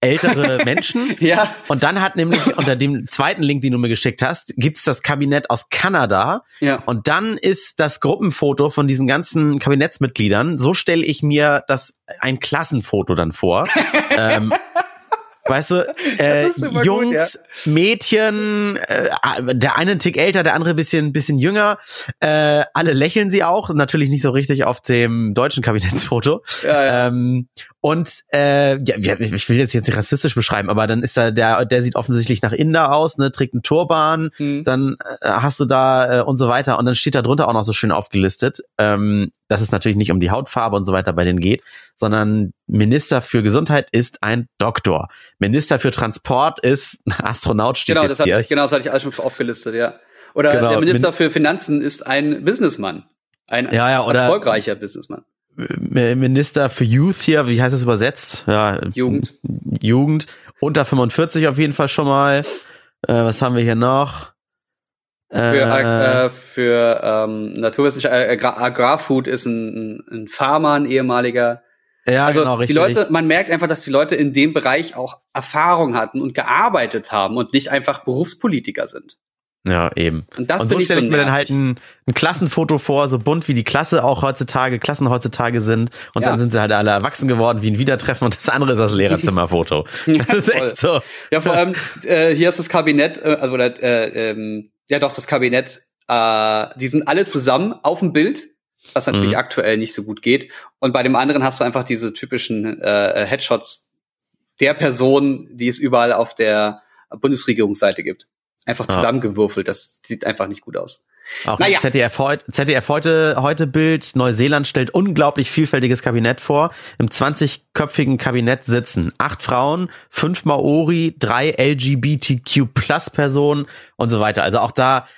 ältere *laughs* Menschen. ja. Und dann hat nämlich *laughs* unter dem zweiten Link, den du mir geschickt hast, gibt's das Kabinett aus Kanada. Ja. Und dann ist das Gruppenfoto von diesen ganzen Kabinettsmitgliedern. So stelle ich mir das ein Klassenfoto dann vor. *laughs* ähm, Weißt du, *laughs* äh, Jungs, gut, ja. Mädchen, äh, der eine ein Tick älter, der andere bisschen, bisschen jünger. Äh, alle lächeln sie auch, natürlich nicht so richtig auf dem deutschen Kabinettsfoto. Ja, ja. Ähm, Und äh, ja, ich will jetzt jetzt nicht rassistisch beschreiben, aber dann ist da der, der sieht offensichtlich nach Inder aus, ne, trägt einen Turban, Hm. dann äh, hast du da äh, und so weiter und dann steht da drunter auch noch so schön aufgelistet, ähm, dass es natürlich nicht um die Hautfarbe und so weiter bei denen geht, sondern Minister für Gesundheit ist ein Doktor. Minister für Transport ist ein *laughs* Astronaut steht Genau, das hier. hatte ich, genau, das hatte ich alles schon aufgelistet, ja. Oder Genau, der Minister Min- für Finanzen ist ein Businessmann. Ein Ja, ja, oder- erfolgreicher Businessmann. M- Minister für Youth hier, wie heißt das übersetzt? Ja, Jugend. Jugend. Unter 45 auf jeden Fall schon mal. Äh, was haben wir hier noch? Für, Äh, äh, für ähm, Naturwissenschaft, äh, Agrar Agrarfood ist ein, ein, Farmer, ein ehemaliger. ja, Also genau, die richtig. Leute, man merkt einfach, dass die Leute in dem Bereich auch Erfahrung hatten und gearbeitet haben und nicht einfach Berufspolitiker sind. Ja, eben. Und das und so finde ich stelle so ich mir dann halt ein, ein Klassenfoto vor, so bunt wie die Klasse auch heutzutage, Klassen heutzutage sind. Und Ja. dann sind sie halt alle erwachsen geworden, wie ein Wiedertreffen. Und das andere ist das Lehrerzimmerfoto. *laughs* *laughs* das ist echt so. Ja, vor allem, äh, hier ist das Kabinett, äh, also oder, äh, ähm, ja doch, das Kabinett, äh, die sind alle zusammen auf dem Bild, was natürlich Mhm. aktuell nicht so gut geht. Und bei dem anderen hast du einfach diese typischen äh, Headshots der Person, die es überall auf der Bundesregierungsseite gibt. Einfach zusammengewürfelt. Das sieht einfach nicht gut aus. Auch Naja. ZDF, heut, ZDF heute, heute Bild, Neuseeland stellt unglaublich vielfältiges Kabinett vor. Im 20-köpfigen Kabinett sitzen acht Frauen, fünf Maori, drei LGBTQ-Plus-Personen und so weiter. Also auch da,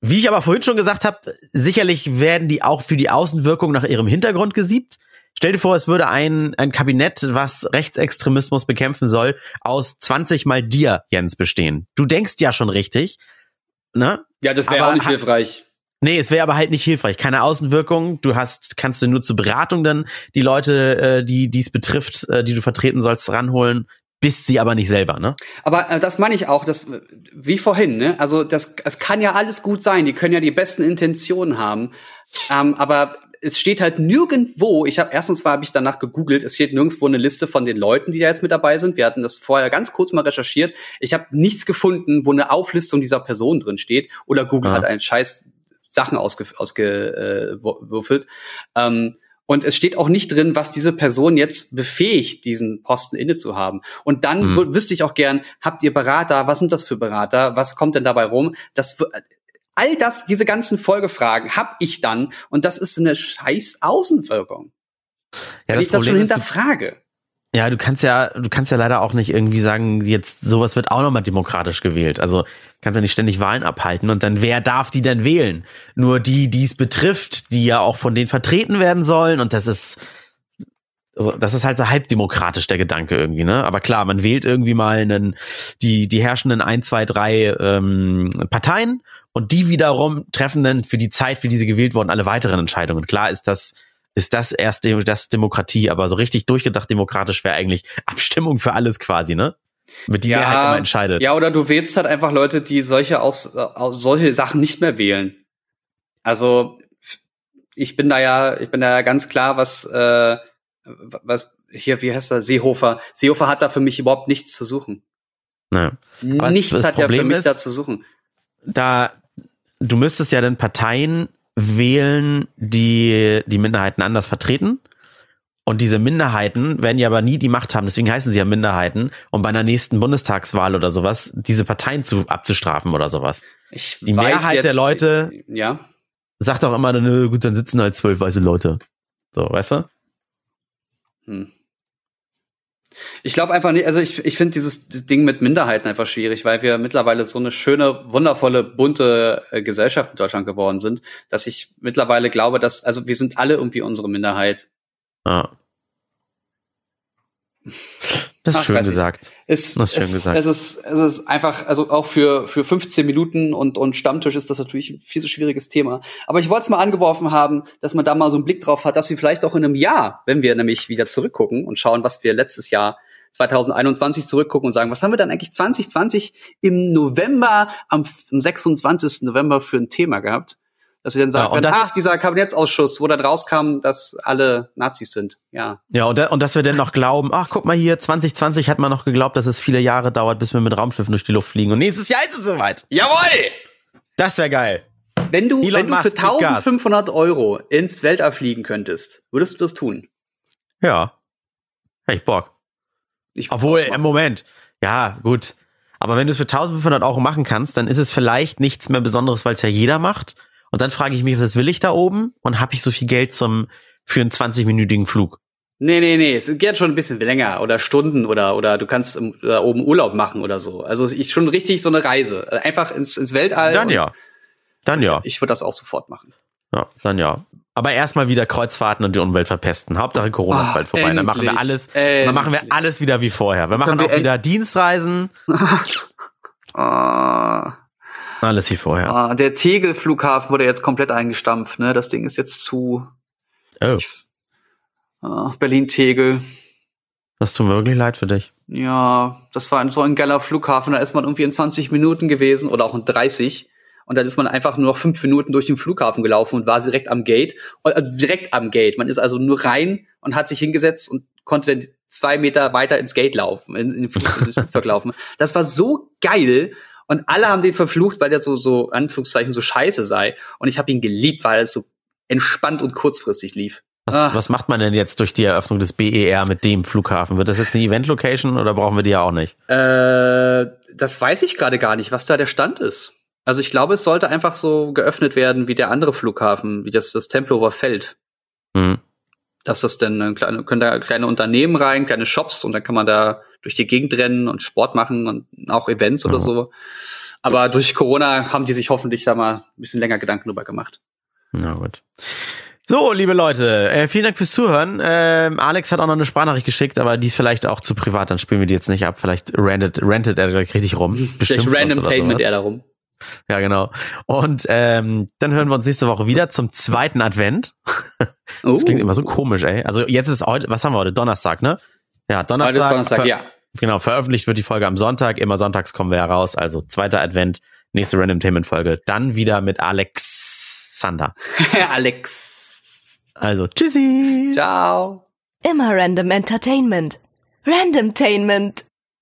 wie ich aber vorhin schon gesagt habe, sicherlich werden die auch für die Außenwirkung nach ihrem Hintergrund gesiebt. Stell dir vor, es würde ein, ein Kabinett, was Rechtsextremismus bekämpfen soll, aus 20 mal dir, Jens, bestehen. Du denkst ja schon richtig, ne? Ja, das wäre auch nicht hilfreich. Nee, es wäre aber halt nicht hilfreich. Keine Außenwirkung. Du hast, kannst du nur zur Beratung dann die Leute, äh, die dies betrifft, äh, die du vertreten sollst, ranholen, bist sie aber nicht selber, ne? Aber äh, das meine ich auch, das, wie vorhin, ne? Also das, es kann ja alles gut sein, die können ja die besten Intentionen haben, ähm, aber es steht halt nirgendwo, ich habe erstens mal habe ich danach gegoogelt, es steht nirgendwo eine Liste von den Leuten, die da jetzt mit dabei sind. Wir hatten das vorher ganz kurz mal recherchiert. Ich habe nichts gefunden, wo eine Auflistung dieser Person drin steht. Oder Google Ah. hat einen Scheiß Sachen ausgewürfelt. Ausge, äh, ähm, und es steht auch nicht drin, was diese Person jetzt befähigt, diesen Posten inne zu haben. Und dann Hm. wü- wüsste ich auch gern, habt ihr Berater? Was sind das für Berater? Was kommt denn dabei rum? Das, all das, diese ganzen Folgefragen hab ich dann. Und das ist eine scheiß Außenwirkung. Ja, Wenn ich das schon Problem du- hinterfrage. Ja, du kannst ja, du kannst ja leider auch nicht irgendwie sagen, jetzt sowas wird auch nochmal demokratisch gewählt. Also kannst ja nicht ständig Wahlen abhalten und dann wer darf die denn wählen? Nur die, die es betrifft, die ja auch von denen vertreten werden sollen und das ist, also das ist halt so halbdemokratisch der Gedanke irgendwie, ne? Aber klar, man wählt irgendwie mal einen, die, die herrschenden ein, zwei, drei ähm, Parteien und die wiederum treffen dann für die Zeit, für die sie gewählt wurden, alle weiteren Entscheidungen. Klar ist das ist das erst das Demokratie, aber so richtig durchgedacht demokratisch wäre eigentlich Abstimmung für alles quasi, ne? Mit die Mehrheit immer entscheidet. ja, oder du wählst halt einfach Leute, die solche aus, aus solche Sachen nicht mehr wählen. Also ich bin da ja, ich bin da ja ganz klar, was, äh, was hier, wie heißt er, Seehofer. Seehofer hat da für mich überhaupt nichts zu suchen. Aber nichts hat er für Problem mich ist- da zu suchen. Da du müsstest ja dann Parteien wählen, die die Minderheiten anders vertreten. Und diese Minderheiten werden ja aber nie die Macht haben, deswegen heißen sie ja Minderheiten, um bei einer nächsten Bundestagswahl oder sowas diese Parteien zu abzustrafen oder sowas. Ich Die Mehrheit jetzt, der Leute- ja. Sagt auch immer, nö, gut, dann sitzen halt zwölf weiße Leute. So, weißt du? Hm. Ich glaube einfach nicht, also ich, ich finde dieses Ding mit Minderheiten einfach schwierig, weil wir mittlerweile so eine schöne, wundervolle, bunte äh, Gesellschaft in Deutschland geworden sind, dass ich mittlerweile glaube, dass, also wir sind alle irgendwie unsere Minderheit. Ja. Das ist Ach, schön gesagt. Es, Das ist schön es, gesagt. Es ist, es ist einfach, also auch für, für 15 Minuten und, und Stammtisch ist das natürlich ein viel so schwieriges Thema. Aber ich wollte es mal angeworfen haben, dass man da mal so einen Blick drauf hat, dass wir vielleicht auch in einem Jahr, wenn wir nämlich wieder zurückgucken und schauen, was wir letztes Jahr 2021 zurückgucken und sagen, was haben wir dann eigentlich 2020 im November, am, am 26. November für ein Thema gehabt? Dass wir dann sagen, Ja, und können, das- ach, dieser Kabinettsausschuss, wo dann rauskam, dass alle Nazis sind. Ja. Ja, und, da, und dass wir dann noch glauben, ach, guck mal hier, 2020 hat man noch geglaubt, dass es viele Jahre dauert, bis wir mit Raumschiffen durch die Luft fliegen. Und nächstes Jahr ist es soweit. Jawohl! Das wäre geil. Wenn du, Elon wenn du für Musk gibt Gas. 1500 Euro ins Weltall fliegen könntest, würdest du das tun? Ja. Ich Bock. Ich Obwohl, im Moment, ja, gut. Aber wenn du es für 1500 Euro machen kannst, dann ist es vielleicht nichts mehr Besonderes, weil es ja jeder macht. Und dann frage ich mich, was will ich da oben? Und habe ich so viel Geld zum für einen 20-minütigen Flug? Nee, nee, nee, es geht schon ein bisschen länger oder Stunden oder oder du kannst da oben Urlaub machen oder so. Also ich schon richtig so eine Reise, einfach ins, ins Weltall. Dann ja. Dann ja. Ich würde das auch sofort machen. Ja, dann ja. Aber erstmal wieder Kreuzfahrten und die Umwelt verpesten. Hauptsache Corona ist Ah, bald vorbei. Dann machen wir endlich, alles, dann machen wir endlich. alles wieder wie vorher. Wir machen auch wieder Dienstreisen. *laughs* Ah, Alles wie vorher. ah, der Tegel-Flughafen wurde jetzt komplett eingestampft. Ne, das Ding ist jetzt zu. Oh, Ah, Berlin-Tegel. das tut mir wirklich leid für dich. Ja, das war ein, so ein geiler Flughafen. Da ist man irgendwie in 20 Minuten gewesen oder auch in 30. Und dann ist man einfach nur noch fünf Minuten durch den Flughafen gelaufen und war direkt am Gate. Also direkt am Gate. Man ist also nur rein und hat sich hingesetzt und konnte dann zwei Meter weiter ins Gate laufen, in, in den Flugzeug laufen. Das war so geil. Und alle haben den verflucht, weil der so, so, Anführungszeichen, so scheiße sei. Und ich habe ihn geliebt, weil es so entspannt und kurzfristig lief. Was, Ah. was macht man denn jetzt durch die Eröffnung des BER mit dem Flughafen? Wird das jetzt eine Event-Location oder brauchen wir die ja auch nicht? Äh, das weiß ich gerade gar nicht, was da der Stand ist. Also ich glaube, es sollte einfach so geöffnet werden wie der andere Flughafen, wie das, das Tempelhofer Feld. Hm. Dass das denn äh, können da kleine Unternehmen rein, kleine Shops und dann kann man da durch die Gegend rennen und Sport machen und auch Events oder Ja. so. Aber durch Corona haben die sich hoffentlich da mal ein bisschen länger Gedanken drüber gemacht. Na gut. So, liebe Leute, äh, vielen Dank fürs Zuhören. Ähm, Alex hat auch noch eine Sprachnachricht geschickt, aber die ist vielleicht auch zu privat, dann spielen wir die jetzt nicht ab. Vielleicht rentet, rentet er gleich richtig rum. Vielleicht random oder Tainment sowas. er darum. Ja, genau. Und ähm, dann hören wir uns nächste Woche wieder zum zweiten Advent. Oh, *laughs* Das klingt immer so komisch, ey. Also jetzt ist heute, was haben wir heute? Donnerstag, ne? Ja, Donnerstag. Heute ist Donnerstag, ja. Genau, veröffentlicht wird die Folge am Sonntag. Immer sonntags kommen wir heraus. Also zweiter Advent, nächste Random Tainment Folge. Dann wieder mit Alexander. *laughs* Alex. Also tschüssi. Ciao. Immer Random Entertainment. Randomtainment.